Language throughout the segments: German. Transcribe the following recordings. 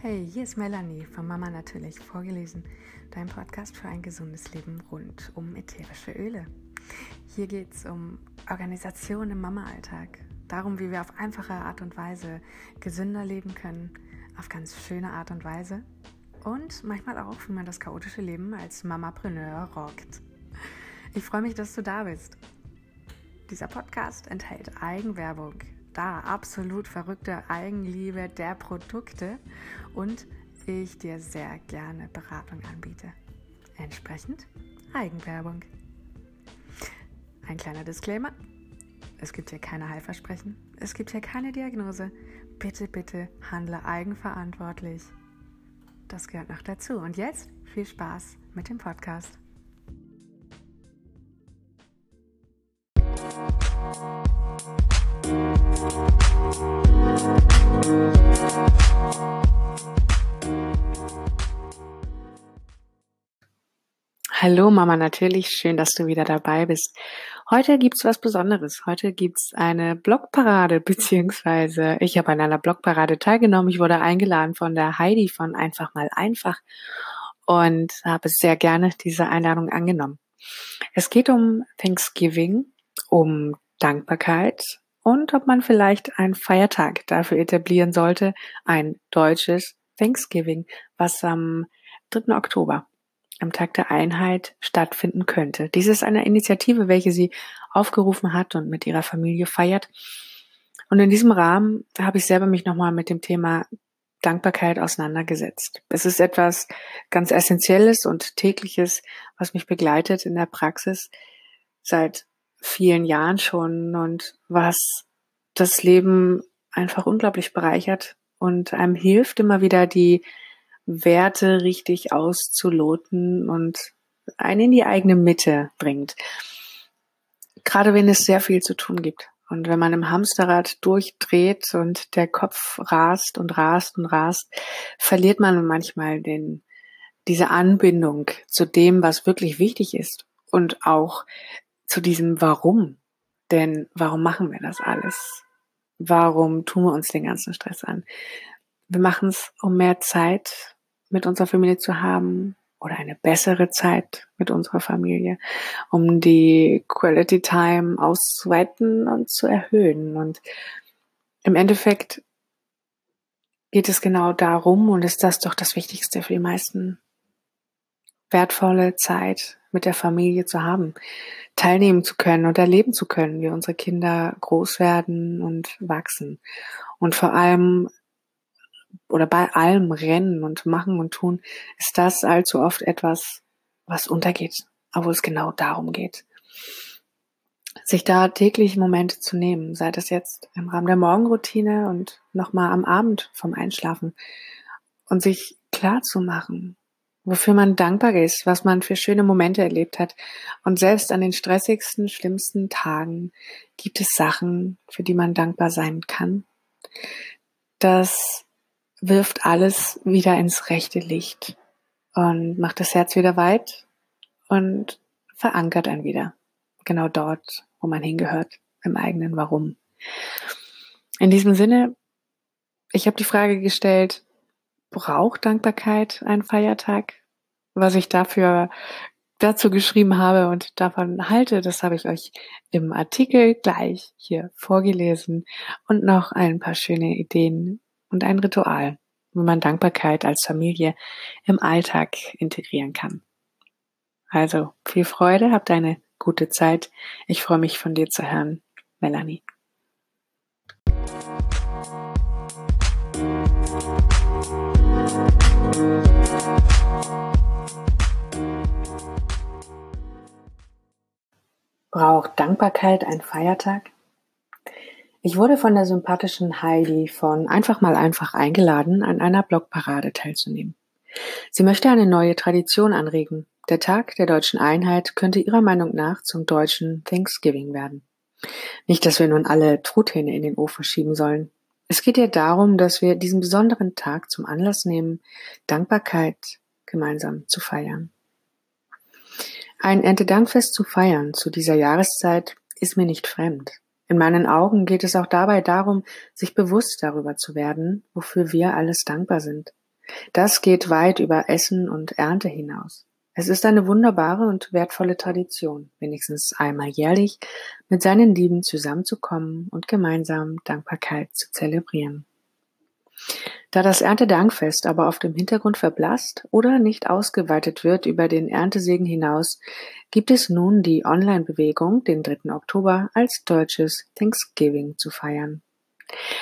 Hey, hier ist Melanie von Mama Natürlich vorgelesen, dein Podcast für ein gesundes Leben rund um ätherische Öle. Hier geht es um Organisation im Mama-Alltag, darum, wie wir auf einfache Art und Weise gesünder leben können, auf ganz schöne Art und Weise und manchmal auch, wie man das chaotische Leben als Mamapreneur rockt. Ich freue mich, dass du da bist. Dieser Podcast enthält Eigenwerbung, da absolut verrückte Eigenliebe der Produkte und ich dir sehr gerne Beratung anbiete. Entsprechend Eigenwerbung. Ein kleiner Disclaimer. Es gibt hier keine Heilversprechen. Es gibt hier keine Diagnose. Bitte, bitte handle eigenverantwortlich. Das gehört noch dazu. Und jetzt viel Spaß mit dem Podcast. Hallo Mama, natürlich schön, dass du wieder dabei bist. Heute gibt's was Besonderes. Heute gibt's eine Blogparade, beziehungsweise ich habe an einer Blogparade teilgenommen. Ich wurde eingeladen von der Heidi von Einfach mal einfach und habe sehr gerne diese Einladung angenommen. Es geht um Thanksgiving, um Dankbarkeit und ob man vielleicht einen Feiertag dafür etablieren sollte, ein deutsches Thanksgiving, was am 3. Oktober am Tag der Einheit stattfinden könnte. Dies ist eine Initiative, welche sie aufgerufen hat und mit ihrer Familie feiert. Und in diesem Rahmen habe ich selber mich nochmal mit dem Thema Dankbarkeit auseinandergesetzt. Es ist etwas ganz Essentielles und tägliches, was mich begleitet in der Praxis seit vielen Jahren schon und was das Leben einfach unglaublich bereichert und einem hilft immer wieder die Werte richtig auszuloten und einen in die eigene Mitte bringt. Gerade wenn es sehr viel zu tun gibt. Und wenn man im Hamsterrad durchdreht und der Kopf rast und rast und rast, verliert man manchmal den, diese Anbindung zu dem, was wirklich wichtig ist und auch zu diesem Warum. Denn warum machen wir das alles? Warum tun wir uns den ganzen Stress an? Wir machen es, um mehr Zeit mit unserer Familie zu haben oder eine bessere Zeit mit unserer Familie, um die Quality Time auszuweiten und zu erhöhen. Und im Endeffekt geht es genau darum und ist das doch das Wichtigste für die meisten, wertvolle Zeit mit der Familie zu haben, teilnehmen zu können und erleben zu können, wie unsere Kinder groß werden und wachsen. Und vor allem oder bei allem Rennen und Machen und Tun ist das allzu oft etwas, was untergeht, obwohl es genau darum geht. Sich da täglich Momente zu nehmen, sei das jetzt im Rahmen der Morgenroutine und nochmal am Abend vom Einschlafen und sich klar zu machen, wofür man dankbar ist, was man für schöne Momente erlebt hat. Und selbst an den stressigsten, schlimmsten Tagen gibt es Sachen, für die man dankbar sein kann. Das wirft alles wieder ins rechte Licht und macht das Herz wieder weit und verankert einen wieder. Genau dort, wo man hingehört, im eigenen Warum. In diesem Sinne, ich habe die Frage gestellt, braucht Dankbarkeit einen Feiertag? Was ich dafür dazu geschrieben habe und davon halte, das habe ich euch im Artikel gleich hier vorgelesen und noch ein paar schöne Ideen und ein Ritual, wie man Dankbarkeit als Familie im Alltag integrieren kann. Also viel Freude, habt eine gute Zeit. Ich freue mich von dir zu hören, Melanie. Braucht Dankbarkeit ein Feiertag? Ich wurde von der sympathischen Heidi von Einfach mal einfach eingeladen, an einer Blogparade teilzunehmen. Sie möchte eine neue Tradition anregen. Der Tag der deutschen Einheit könnte ihrer Meinung nach zum deutschen Thanksgiving werden. Nicht, dass wir nun alle Truthähne in den Ofen schieben sollen. Es geht ihr darum, dass wir diesen besonderen Tag zum Anlass nehmen, Dankbarkeit gemeinsam zu feiern. Ein Erntedankfest zu feiern zu dieser Jahreszeit ist mir nicht fremd. In meinen Augen geht es auch dabei darum, sich bewusst darüber zu werden, wofür wir alles dankbar sind. Das geht weit über Essen und Ernte hinaus. Es ist eine wunderbare und wertvolle Tradition, wenigstens einmal jährlich mit seinen Lieben zusammenzukommen und gemeinsam Dankbarkeit zu zelebrieren. Da das Erntedankfest aber oft im Hintergrund verblasst oder nicht ausgeweitet wird über den Erntesegen hinaus, gibt es nun die Online-Bewegung, den 3. Oktober als deutsches Thanksgiving zu feiern.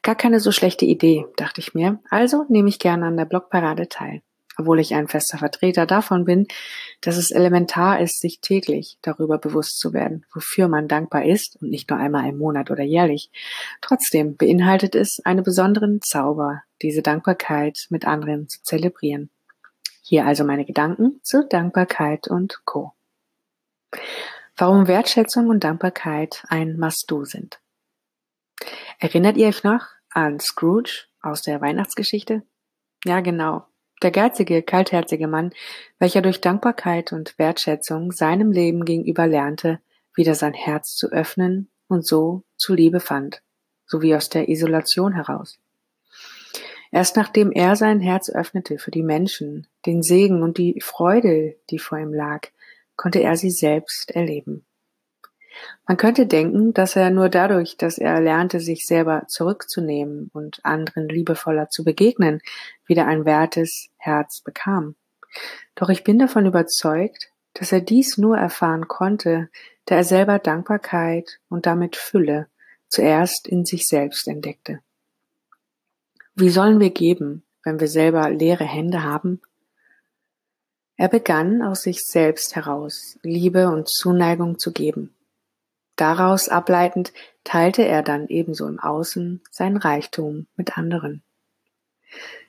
Gar keine so schlechte Idee, dachte ich mir, also nehme ich gerne an der Blogparade teil obwohl ich ein fester Vertreter davon bin, dass es elementar ist, sich täglich darüber bewusst zu werden, wofür man dankbar ist und nicht nur einmal im Monat oder jährlich. Trotzdem beinhaltet es einen besonderen Zauber, diese Dankbarkeit mit anderen zu zelebrieren. Hier also meine Gedanken zu Dankbarkeit und Co. Warum Wertschätzung und Dankbarkeit ein Must-Do sind. Erinnert ihr euch noch an Scrooge aus der Weihnachtsgeschichte? Ja, genau. Der geizige, kaltherzige Mann, welcher durch Dankbarkeit und Wertschätzung seinem Leben gegenüber lernte, wieder sein Herz zu öffnen und so zu Liebe fand, sowie aus der Isolation heraus. Erst nachdem er sein Herz öffnete für die Menschen, den Segen und die Freude, die vor ihm lag, konnte er sie selbst erleben. Man könnte denken, dass er nur dadurch, dass er lernte, sich selber zurückzunehmen und anderen liebevoller zu begegnen, wieder ein wertes Herz bekam. Doch ich bin davon überzeugt, dass er dies nur erfahren konnte, da er selber Dankbarkeit und damit Fülle zuerst in sich selbst entdeckte. Wie sollen wir geben, wenn wir selber leere Hände haben? Er begann aus sich selbst heraus Liebe und Zuneigung zu geben. Daraus ableitend teilte er dann ebenso im Außen sein Reichtum mit anderen.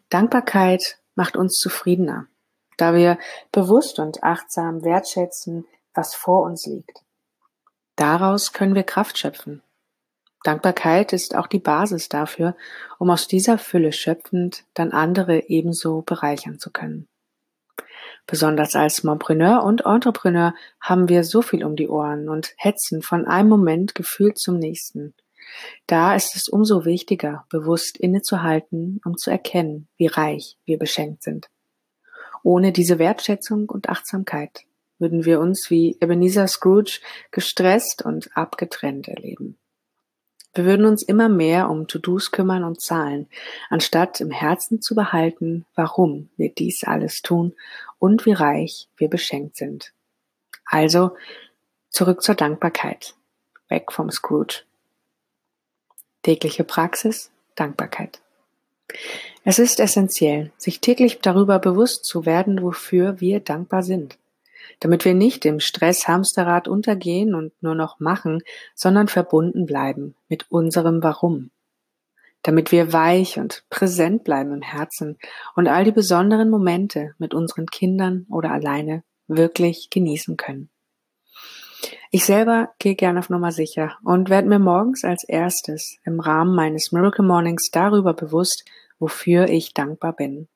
Dankbarkeit macht uns zufriedener, da wir bewusst und achtsam wertschätzen, was vor uns liegt. Daraus können wir Kraft schöpfen. Dankbarkeit ist auch die Basis dafür, um aus dieser Fülle schöpfend dann andere ebenso bereichern zu können. Besonders als Mompreneur und Entrepreneur haben wir so viel um die Ohren und hetzen von einem Moment gefühlt zum nächsten. Da ist es umso wichtiger, bewusst innezuhalten, um zu erkennen, wie reich wir beschenkt sind. Ohne diese Wertschätzung und Achtsamkeit würden wir uns wie Ebenezer Scrooge gestresst und abgetrennt erleben. Wir würden uns immer mehr um To-Dos kümmern und Zahlen, anstatt im Herzen zu behalten, warum wir dies alles tun und wie reich wir beschenkt sind. Also zurück zur Dankbarkeit. Weg vom Scrooge. Tägliche Praxis, Dankbarkeit. Es ist essentiell, sich täglich darüber bewusst zu werden, wofür wir dankbar sind damit wir nicht im Stress-Hamsterrad untergehen und nur noch machen, sondern verbunden bleiben mit unserem Warum. Damit wir weich und präsent bleiben im Herzen und all die besonderen Momente mit unseren Kindern oder alleine wirklich genießen können. Ich selber gehe gerne auf Nummer sicher und werde mir morgens als erstes im Rahmen meines Miracle Mornings darüber bewusst, wofür ich dankbar bin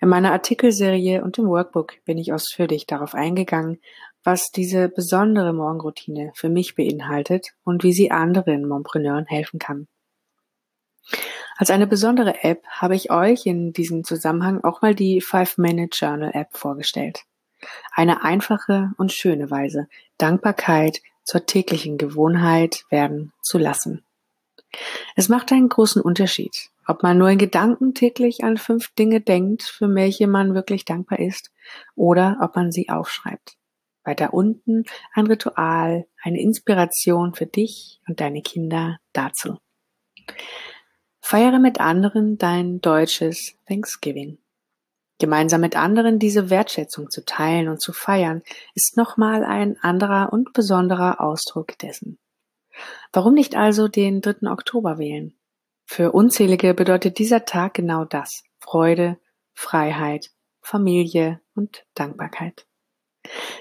in meiner Artikelserie und im Workbook bin ich ausführlich darauf eingegangen, was diese besondere Morgenroutine für mich beinhaltet und wie sie anderen Mompreneuren helfen kann. Als eine besondere App habe ich euch in diesem Zusammenhang auch mal die Five-Minute Journal App vorgestellt. Eine einfache und schöne Weise, Dankbarkeit zur täglichen Gewohnheit werden zu lassen. Es macht einen großen Unterschied, ob man nur in Gedanken täglich an fünf Dinge denkt, für welche man wirklich dankbar ist, oder ob man sie aufschreibt. Weiter unten ein Ritual, eine Inspiration für dich und deine Kinder dazu. Feiere mit anderen dein deutsches Thanksgiving. Gemeinsam mit anderen diese Wertschätzung zu teilen und zu feiern, ist nochmal ein anderer und besonderer Ausdruck dessen. Warum nicht also den 3. Oktober wählen? Für Unzählige bedeutet dieser Tag genau das. Freude, Freiheit, Familie und Dankbarkeit.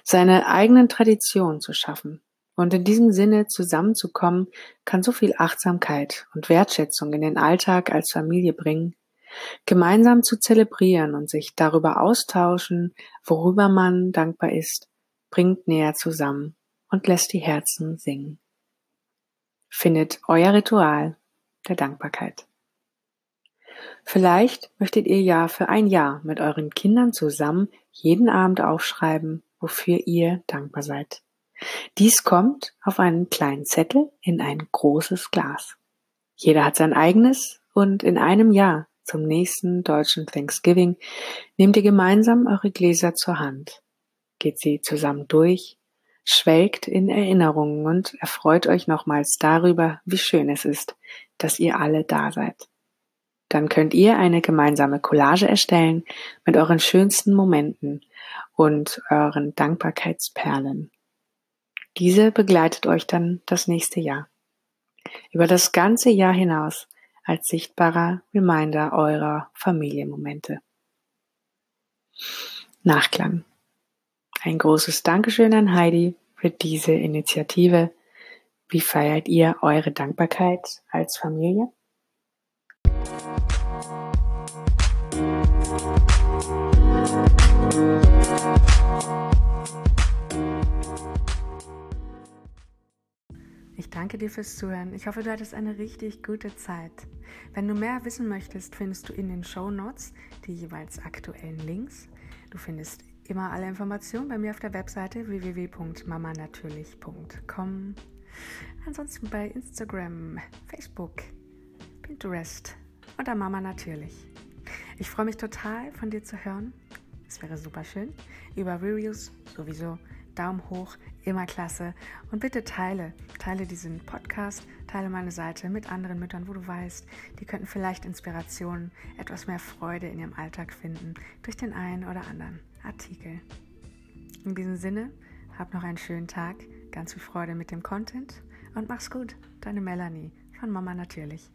Seine eigenen Traditionen zu schaffen und in diesem Sinne zusammenzukommen, kann so viel Achtsamkeit und Wertschätzung in den Alltag als Familie bringen. Gemeinsam zu zelebrieren und sich darüber austauschen, worüber man dankbar ist, bringt näher zusammen und lässt die Herzen singen. Findet euer Ritual der Dankbarkeit. Vielleicht möchtet ihr ja für ein Jahr mit euren Kindern zusammen jeden Abend aufschreiben, wofür ihr dankbar seid. Dies kommt auf einen kleinen Zettel in ein großes Glas. Jeder hat sein eigenes und in einem Jahr zum nächsten deutschen Thanksgiving nehmt ihr gemeinsam eure Gläser zur Hand, geht sie zusammen durch, schwelgt in Erinnerungen und erfreut euch nochmals darüber, wie schön es ist, dass ihr alle da seid. Dann könnt ihr eine gemeinsame Collage erstellen mit euren schönsten Momenten und euren Dankbarkeitsperlen. Diese begleitet euch dann das nächste Jahr. Über das ganze Jahr hinaus als sichtbarer Reminder eurer Familienmomente. Nachklang. Ein großes Dankeschön an Heidi für diese Initiative. Wie feiert ihr eure Dankbarkeit als Familie? Ich danke dir fürs Zuhören. Ich hoffe, du hattest eine richtig gute Zeit. Wenn du mehr wissen möchtest, findest du in den Show Notes die jeweils aktuellen Links. Du findest immer alle Informationen bei mir auf der Webseite www.mamanatürlich.com. Ansonsten bei Instagram, Facebook, Pinterest oder Mama Natürlich. Ich freue mich total von dir zu hören. Es wäre super schön. Über Reviews sowieso Daumen hoch, immer klasse. Und bitte teile, teile diesen Podcast, teile meine Seite mit anderen Müttern, wo du weißt, die könnten vielleicht Inspiration, etwas mehr Freude in ihrem Alltag finden durch den einen oder anderen Artikel. In diesem Sinne, hab noch einen schönen Tag, ganz viel Freude mit dem Content und mach's gut. Deine Melanie von Mama natürlich.